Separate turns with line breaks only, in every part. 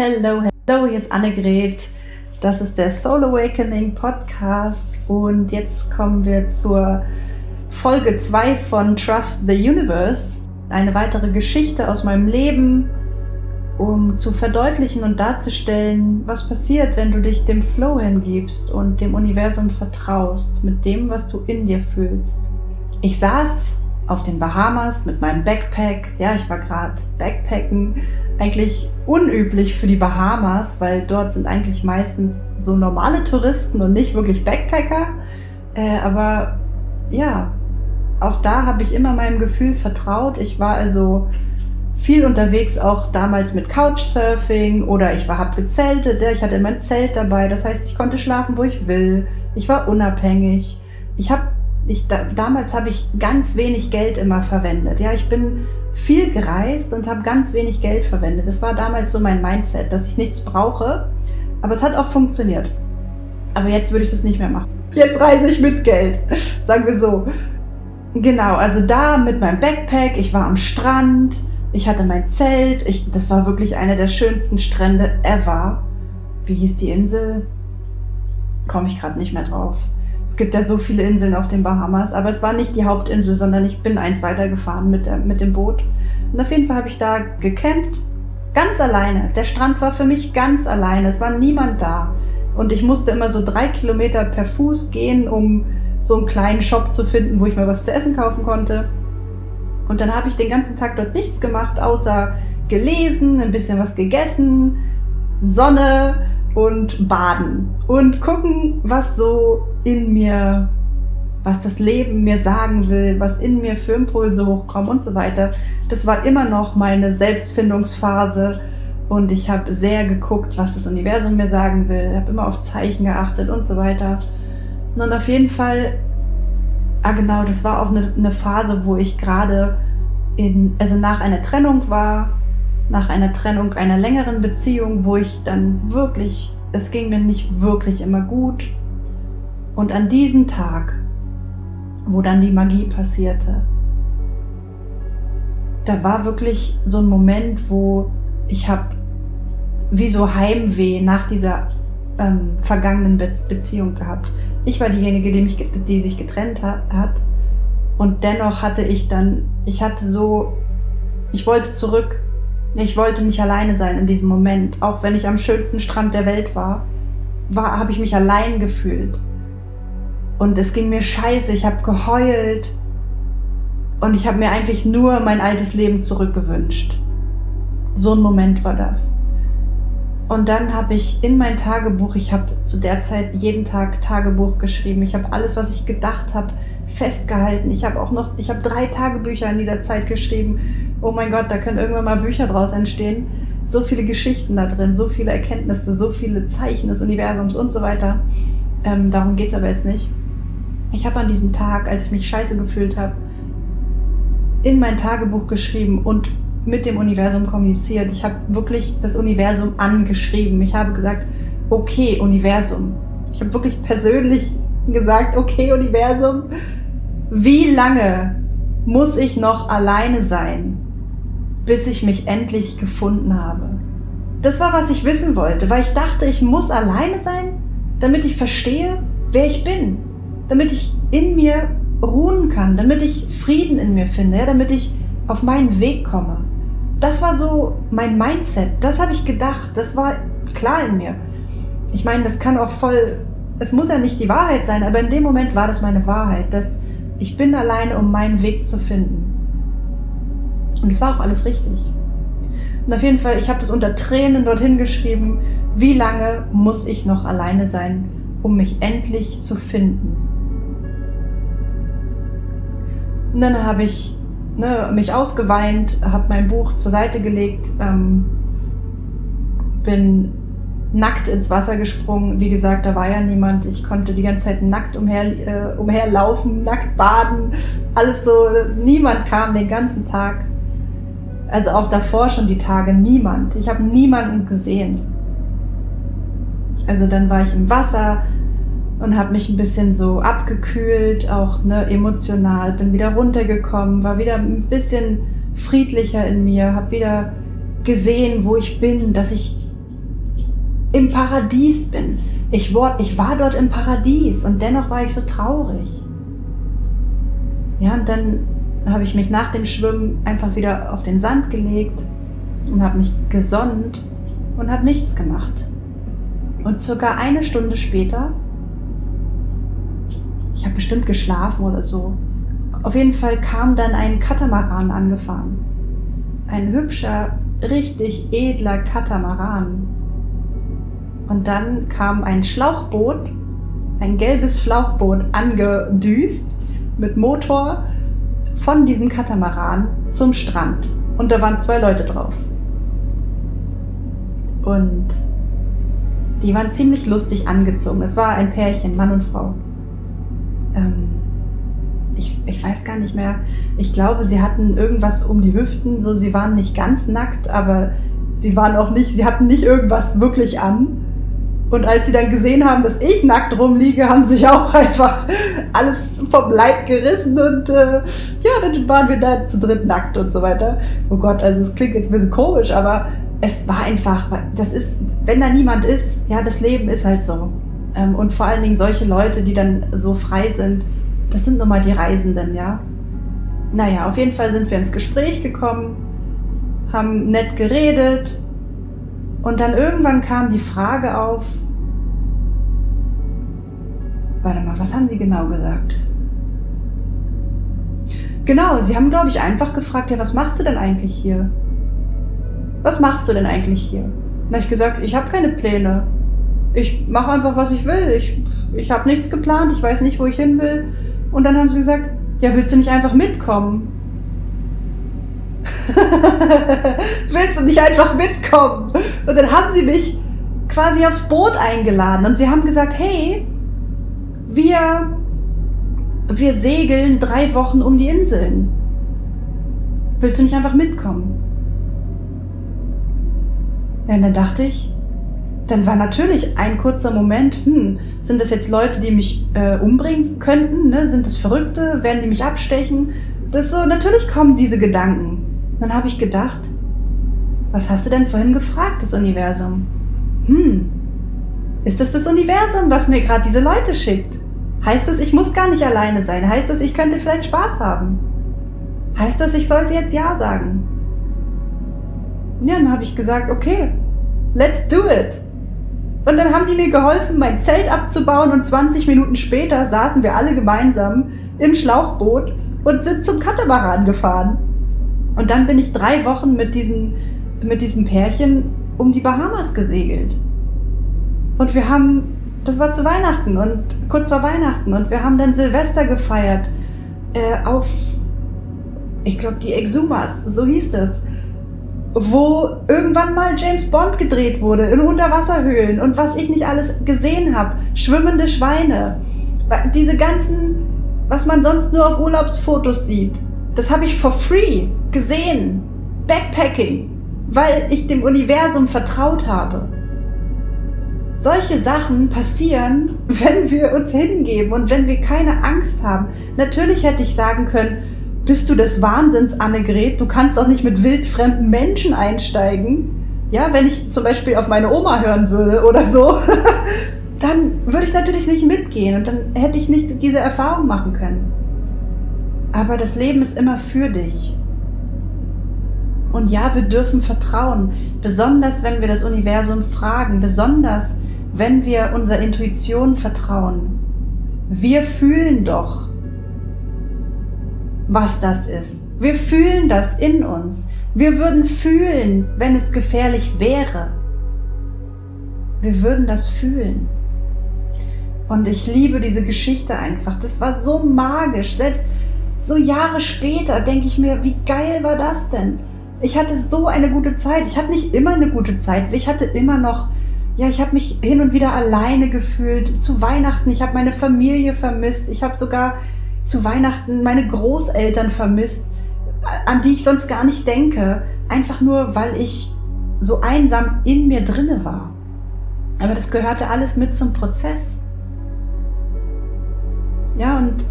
Hello, hello, hier ist Annegret. Das ist der Soul Awakening Podcast und jetzt kommen wir zur Folge 2 von Trust the Universe. Eine weitere Geschichte aus meinem Leben, um zu verdeutlichen und darzustellen, was passiert, wenn du dich dem Flow hingibst und dem Universum vertraust mit dem, was du in dir fühlst. Ich saß auf den Bahamas mit meinem Backpack. Ja, ich war gerade Backpacken. Eigentlich unüblich für die Bahamas, weil dort sind eigentlich meistens so normale Touristen und nicht wirklich Backpacker. Äh, aber ja, auch da habe ich immer meinem Gefühl vertraut. Ich war also viel unterwegs, auch damals mit Couchsurfing oder ich war hab gezeltet. Ich hatte immer ein Zelt dabei. Das heißt, ich konnte schlafen, wo ich will. Ich war unabhängig. Ich habe ich, da, damals habe ich ganz wenig Geld immer verwendet. Ja, ich bin viel gereist und habe ganz wenig Geld verwendet. Das war damals so mein Mindset, dass ich nichts brauche. Aber es hat auch funktioniert. Aber jetzt würde ich das nicht mehr machen. Jetzt reise ich mit Geld, sagen wir so. Genau, also da mit meinem Backpack, ich war am Strand, ich hatte mein Zelt, ich, das war wirklich einer der schönsten Strände ever. Wie hieß die Insel? Komme ich gerade nicht mehr drauf gibt ja so viele Inseln auf den Bahamas, aber es war nicht die Hauptinsel, sondern ich bin eins weitergefahren mit, mit dem Boot. Und auf jeden Fall habe ich da gecampt, ganz alleine. Der Strand war für mich ganz alleine, es war niemand da. Und ich musste immer so drei Kilometer per Fuß gehen, um so einen kleinen Shop zu finden, wo ich mir was zu essen kaufen konnte. Und dann habe ich den ganzen Tag dort nichts gemacht, außer gelesen, ein bisschen was gegessen, Sonne, und baden und gucken, was so in mir, was das Leben mir sagen will, was in mir für Impulse hochkommen und so weiter. Das war immer noch meine Selbstfindungsphase und ich habe sehr geguckt, was das Universum mir sagen will, habe immer auf Zeichen geachtet und so weiter. Und auf jeden Fall, ah genau, das war auch eine, eine Phase, wo ich gerade in, also nach einer Trennung war nach einer Trennung, einer längeren Beziehung, wo ich dann wirklich, es ging mir nicht wirklich immer gut. Und an diesem Tag, wo dann die Magie passierte, da war wirklich so ein Moment, wo ich habe wie so Heimweh nach dieser ähm, vergangenen Be Beziehung gehabt. Ich war diejenige, die, mich, die sich getrennt hat. Und dennoch hatte ich dann, ich hatte so, ich wollte zurück ich wollte nicht alleine sein in diesem Moment. Auch wenn ich am schönsten Strand der Welt war, war habe ich mich allein gefühlt. Und es ging mir scheiße, ich habe geheult. Und ich habe mir eigentlich nur mein altes Leben zurückgewünscht. So ein Moment war das. Und dann habe ich in mein Tagebuch, ich habe zu der Zeit jeden Tag Tagebuch geschrieben. Ich habe alles, was ich gedacht habe, festgehalten. Ich habe auch noch, ich habe drei Tagebücher in dieser Zeit geschrieben. Oh mein Gott, da können irgendwann mal Bücher draus entstehen. So viele Geschichten da drin, so viele Erkenntnisse, so viele Zeichen des Universums und so weiter. Ähm, darum geht es aber jetzt nicht. Ich habe an diesem Tag, als ich mich scheiße gefühlt habe, in mein Tagebuch geschrieben und mit dem Universum kommuniziert. Ich habe wirklich das Universum angeschrieben. Ich habe gesagt, okay, Universum. Ich habe wirklich persönlich gesagt, okay, Universum, wie lange muss ich noch alleine sein, bis ich mich endlich gefunden habe? Das war, was ich wissen wollte, weil ich dachte, ich muss alleine sein, damit ich verstehe, wer ich bin, damit ich in mir ruhen kann, damit ich Frieden in mir finde, damit ich auf meinen Weg komme. Das war so mein Mindset, das habe ich gedacht, das war klar in mir. Ich meine, das kann auch voll, es muss ja nicht die Wahrheit sein, aber in dem Moment war das meine Wahrheit, dass ich bin alleine, um meinen Weg zu finden. Und es war auch alles richtig. Und auf jeden Fall, ich habe das unter Tränen dorthin geschrieben, wie lange muss ich noch alleine sein, um mich endlich zu finden. Und dann habe ich ne, mich ausgeweint, habe mein Buch zur Seite gelegt, ähm, bin nackt ins Wasser gesprungen. Wie gesagt, da war ja niemand. Ich konnte die ganze Zeit nackt umher, äh, umherlaufen, nackt baden, alles so. Niemand kam den ganzen Tag. Also auch davor schon die Tage niemand. Ich habe niemanden gesehen. Also dann war ich im Wasser und habe mich ein bisschen so abgekühlt, auch ne, emotional, bin wieder runtergekommen, war wieder ein bisschen friedlicher in mir, habe wieder gesehen, wo ich bin, dass ich im Paradies bin. Ich war, ich war dort im Paradies und dennoch war ich so traurig. Ja, und dann habe ich mich nach dem Schwimmen einfach wieder auf den Sand gelegt und habe mich gesonnt und habe nichts gemacht. Und circa eine Stunde später, ich habe bestimmt geschlafen oder so, auf jeden Fall kam dann ein Katamaran angefahren. Ein hübscher, richtig edler Katamaran. Und dann kam ein Schlauchboot, ein gelbes Schlauchboot angedüst mit Motor von diesem Katamaran zum Strand. Und da waren zwei Leute drauf. Und die waren ziemlich lustig angezogen. Es war ein Pärchen, Mann und Frau. Ich, ich weiß gar nicht mehr. Ich glaube, sie hatten irgendwas um die Hüften. So, sie waren nicht ganz nackt, aber sie waren auch nicht, sie hatten nicht irgendwas wirklich an. Und als sie dann gesehen haben, dass ich nackt rumliege, haben sie sich auch einfach alles vom Leib gerissen und äh, ja, dann waren wir da zu dritt nackt und so weiter. Oh Gott, also es klingt jetzt ein bisschen komisch, aber es war einfach, das ist, wenn da niemand ist, ja, das Leben ist halt so. Ähm, und vor allen Dingen solche Leute, die dann so frei sind, das sind nun mal die Reisenden, ja. Naja, auf jeden Fall sind wir ins Gespräch gekommen, haben nett geredet und dann irgendwann kam die Frage auf, warte mal, was haben Sie genau gesagt? Genau, Sie haben, glaube ich, einfach gefragt, ja, was machst du denn eigentlich hier? was machst du denn eigentlich hier? Dann habe ich gesagt, ich habe keine Pläne. Ich mache einfach, was ich will. Ich, ich habe nichts geplant, ich weiß nicht, wo ich hin will. Und dann haben sie gesagt, ja, willst du nicht einfach mitkommen? willst du nicht einfach mitkommen? Und dann haben sie mich quasi aufs Boot eingeladen und sie haben gesagt, hey, wir, wir segeln drei Wochen um die Inseln. Willst du nicht einfach mitkommen? Ja, und dann dachte ich, dann war natürlich ein kurzer Moment, hm, sind das jetzt Leute, die mich äh, umbringen könnten? Ne? Sind das Verrückte? Werden die mich abstechen? Das so, natürlich kommen diese Gedanken. Dann habe ich gedacht, was hast du denn vorhin gefragt, das Universum? Hm, ist das das Universum, was mir gerade diese Leute schickt? Heißt das, ich muss gar nicht alleine sein? Heißt das, ich könnte vielleicht Spaß haben? Heißt das, ich sollte jetzt Ja sagen? Ja, dann habe ich gesagt, okay, let's do it. Und dann haben die mir geholfen, mein Zelt abzubauen und 20 Minuten später saßen wir alle gemeinsam im Schlauchboot und sind zum Katamaran gefahren. Und dann bin ich drei Wochen mit, diesen, mit diesem Pärchen um die Bahamas gesegelt. Und wir haben, das war zu Weihnachten und kurz vor Weihnachten und wir haben dann Silvester gefeiert äh, auf, ich glaube, die Exumas, so hieß das wo irgendwann mal James Bond gedreht wurde, in Unterwasserhöhlen und was ich nicht alles gesehen habe. Schwimmende Schweine. Diese ganzen, was man sonst nur auf Urlaubsfotos sieht. Das habe ich for free gesehen. Backpacking. Weil ich dem Universum vertraut habe. Solche Sachen passieren, wenn wir uns hingeben und wenn wir keine Angst haben. Natürlich hätte ich sagen können, bist du des Wahnsinns, Annegret? Du kannst doch nicht mit wildfremden Menschen einsteigen. Ja, wenn ich zum Beispiel auf meine Oma hören würde oder so, dann würde ich natürlich nicht mitgehen und dann hätte ich nicht diese Erfahrung machen können. Aber das Leben ist immer für dich. Und ja, wir dürfen vertrauen, besonders wenn wir das Universum fragen, besonders wenn wir unserer Intuition vertrauen. Wir fühlen doch, was das ist. Wir fühlen das in uns. Wir würden fühlen, wenn es gefährlich wäre. Wir würden das fühlen. Und ich liebe diese Geschichte einfach. Das war so magisch. Selbst so Jahre später denke ich mir, wie geil war das denn? Ich hatte so eine gute Zeit. Ich hatte nicht immer eine gute Zeit. Ich hatte immer noch, ja, ich habe mich hin und wieder alleine gefühlt. Zu Weihnachten, ich habe meine Familie vermisst. Ich habe sogar zu Weihnachten meine Großeltern vermisst, an die ich sonst gar nicht denke, einfach nur weil ich so einsam in mir drinne war. Aber das gehörte alles mit zum Prozess. Ja, und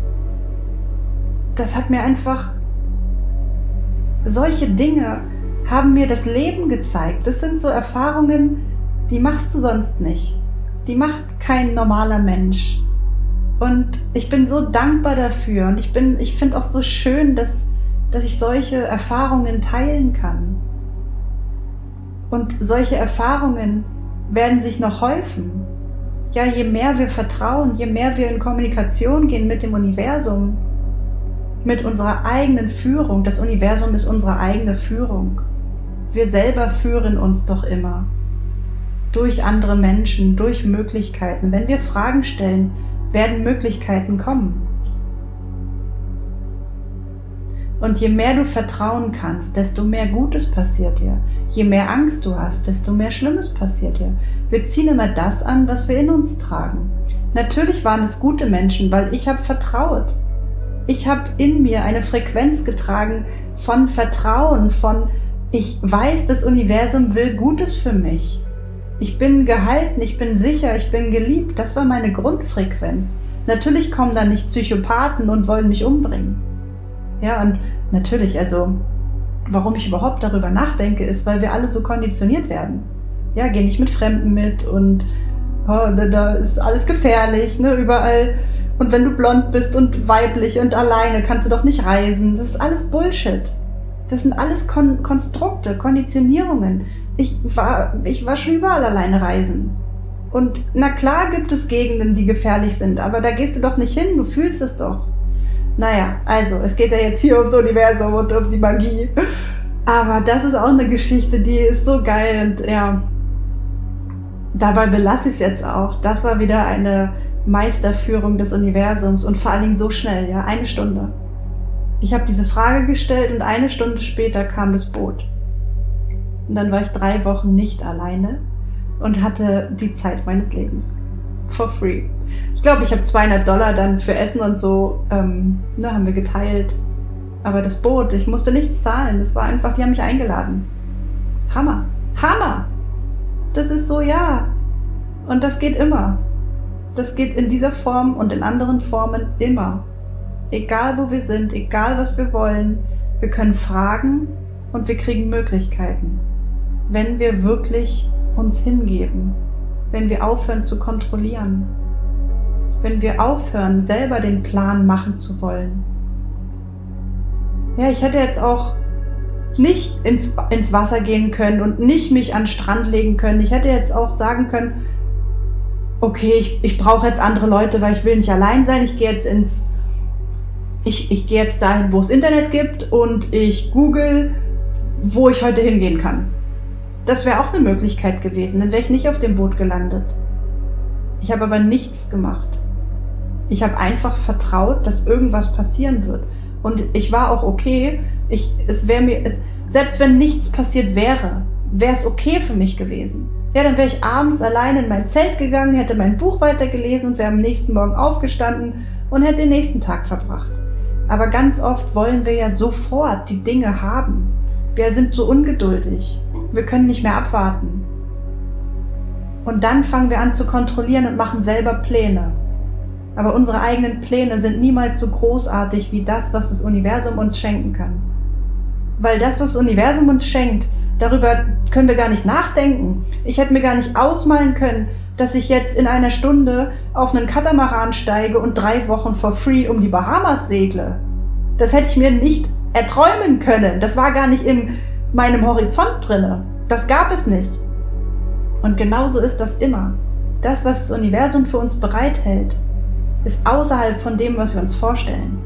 das hat mir einfach, solche Dinge haben mir das Leben gezeigt. Das sind so Erfahrungen, die machst du sonst nicht. Die macht kein normaler Mensch. Und ich bin so dankbar dafür und ich ich finde auch so schön, dass, dass ich solche Erfahrungen teilen kann. Und solche Erfahrungen werden sich noch häufen. Ja, je mehr wir vertrauen, je mehr wir in Kommunikation gehen mit dem Universum, mit unserer eigenen Führung. Das Universum ist unsere eigene Führung. Wir selber führen uns doch immer. Durch andere Menschen, durch Möglichkeiten. Wenn wir Fragen stellen, werden Möglichkeiten kommen. Und je mehr du vertrauen kannst, desto mehr Gutes passiert dir. Je mehr Angst du hast, desto mehr Schlimmes passiert dir. Wir ziehen immer das an, was wir in uns tragen. Natürlich waren es gute Menschen, weil ich habe vertraut. Ich habe in mir eine Frequenz getragen von Vertrauen, von ich weiß, das Universum will Gutes für mich. Ich bin gehalten, ich bin sicher, ich bin geliebt. Das war meine Grundfrequenz. Natürlich kommen da nicht Psychopathen und wollen mich umbringen. Ja, und natürlich, also, warum ich überhaupt darüber nachdenke, ist, weil wir alle so konditioniert werden. Ja, geh nicht mit Fremden mit und oh, da ist alles gefährlich, ne, überall. Und wenn du blond bist und weiblich und alleine, kannst du doch nicht reisen. Das ist alles Bullshit. Das sind alles Kon Konstrukte, Konditionierungen. Ich war, ich war schon überall alleine reisen. Und na klar gibt es Gegenden, die gefährlich sind, aber da gehst du doch nicht hin, du fühlst es doch. Naja, also, es geht ja jetzt hier ums Universum und um die Magie. Aber das ist auch eine Geschichte, die ist so geil und ja, dabei belasse ich es jetzt auch. Das war wieder eine Meisterführung des Universums und vor allen Dingen so schnell, ja, eine Stunde. Ich habe diese Frage gestellt und eine Stunde später kam das Boot. Und dann war ich drei Wochen nicht alleine und hatte die Zeit meines Lebens for free. Ich glaube, ich habe 200 Dollar dann für Essen und so, ähm, ne, haben wir geteilt. Aber das Boot, ich musste nichts zahlen. Das war einfach, die haben mich eingeladen. Hammer. Hammer! Das ist so, ja. Und das geht immer. Das geht in dieser Form und in anderen Formen immer. Egal wo wir sind, egal was wir wollen, wir können fragen und wir kriegen Möglichkeiten. Wenn wir wirklich uns hingeben wenn wir aufhören zu kontrollieren, wenn wir aufhören, selber den Plan machen zu wollen. Ja, ich hätte jetzt auch nicht ins, ins Wasser gehen können und nicht mich an den Strand legen können. Ich hätte jetzt auch sagen können, okay, ich, ich brauche jetzt andere Leute, weil ich will nicht allein sein. Ich gehe jetzt ins, ich, ich gehe jetzt dahin, wo es Internet gibt und ich google, wo ich heute hingehen kann. Das wäre auch eine Möglichkeit gewesen, dann wäre ich nicht auf dem Boot gelandet. Ich habe aber nichts gemacht. Ich habe einfach vertraut, dass irgendwas passieren wird. Und ich war auch okay. Ich, es wäre mir, es, selbst wenn nichts passiert wäre, wäre es okay für mich gewesen. Ja, dann wäre ich abends allein in mein Zelt gegangen, hätte mein Buch weitergelesen und wäre am nächsten Morgen aufgestanden und hätte den nächsten Tag verbracht. Aber ganz oft wollen wir ja sofort die Dinge haben. Wir sind so ungeduldig. Wir können nicht mehr abwarten. Und dann fangen wir an zu kontrollieren und machen selber Pläne. Aber unsere eigenen Pläne sind niemals so großartig wie das, was das Universum uns schenken kann. Weil das, was das Universum uns schenkt, darüber können wir gar nicht nachdenken. Ich hätte mir gar nicht ausmalen können, dass ich jetzt in einer Stunde auf einen Katamaran steige und drei Wochen for free um die Bahamas segle. Das hätte ich mir nicht erträumen können. Das war gar nicht in meinem Horizont drinne. Das gab es nicht. Und genauso ist das immer. Das, was das Universum für uns bereithält, ist außerhalb von dem, was wir uns vorstellen.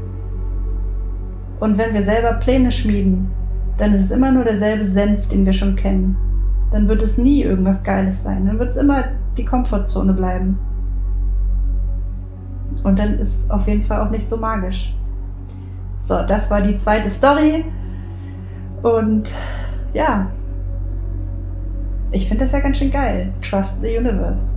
Und wenn wir selber Pläne schmieden, dann ist es immer nur derselbe Senf, den wir schon kennen. Dann wird es nie irgendwas Geiles sein. Dann wird es immer die Komfortzone bleiben. Und dann ist es auf jeden Fall auch nicht so magisch. So, das war die zweite Story. Und ja, ich finde das ja ganz schön geil. Trust the Universe.